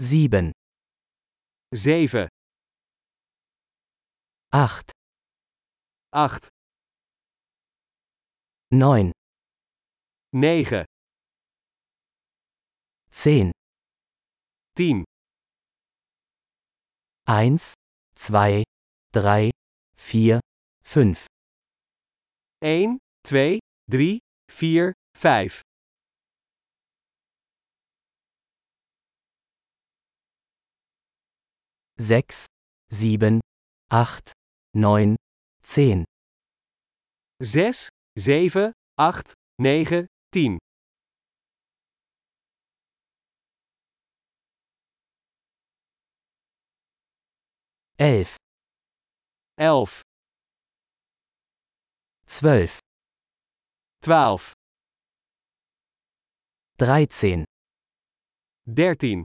7, 7, 8, 8, 9, 9, 10, 10, 1, 2, 3, 4, 5, 1, 2, 3, 4, 5, 6, 7, 8, 9, 10, 6, 7, 8, 9, 10, 11, 11, 12, 12, 13, 13,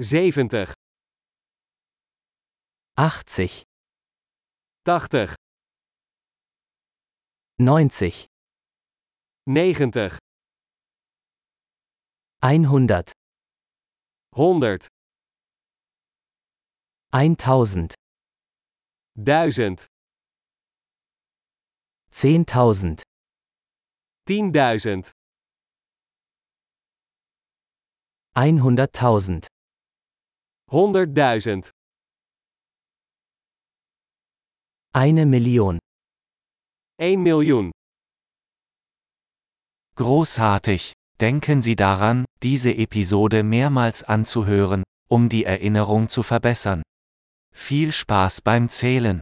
70, 80, 80, 90, 90, 100, 100, 1000, 1000, 10.000, 10.000, 100.000, 100.000, eine Million. 1 miljoen. Großartig! Denken Sie daran, diese Episode mehrmals anzuhören, um die Erinnerung zu verbessern. Viel Spaß beim Zählen!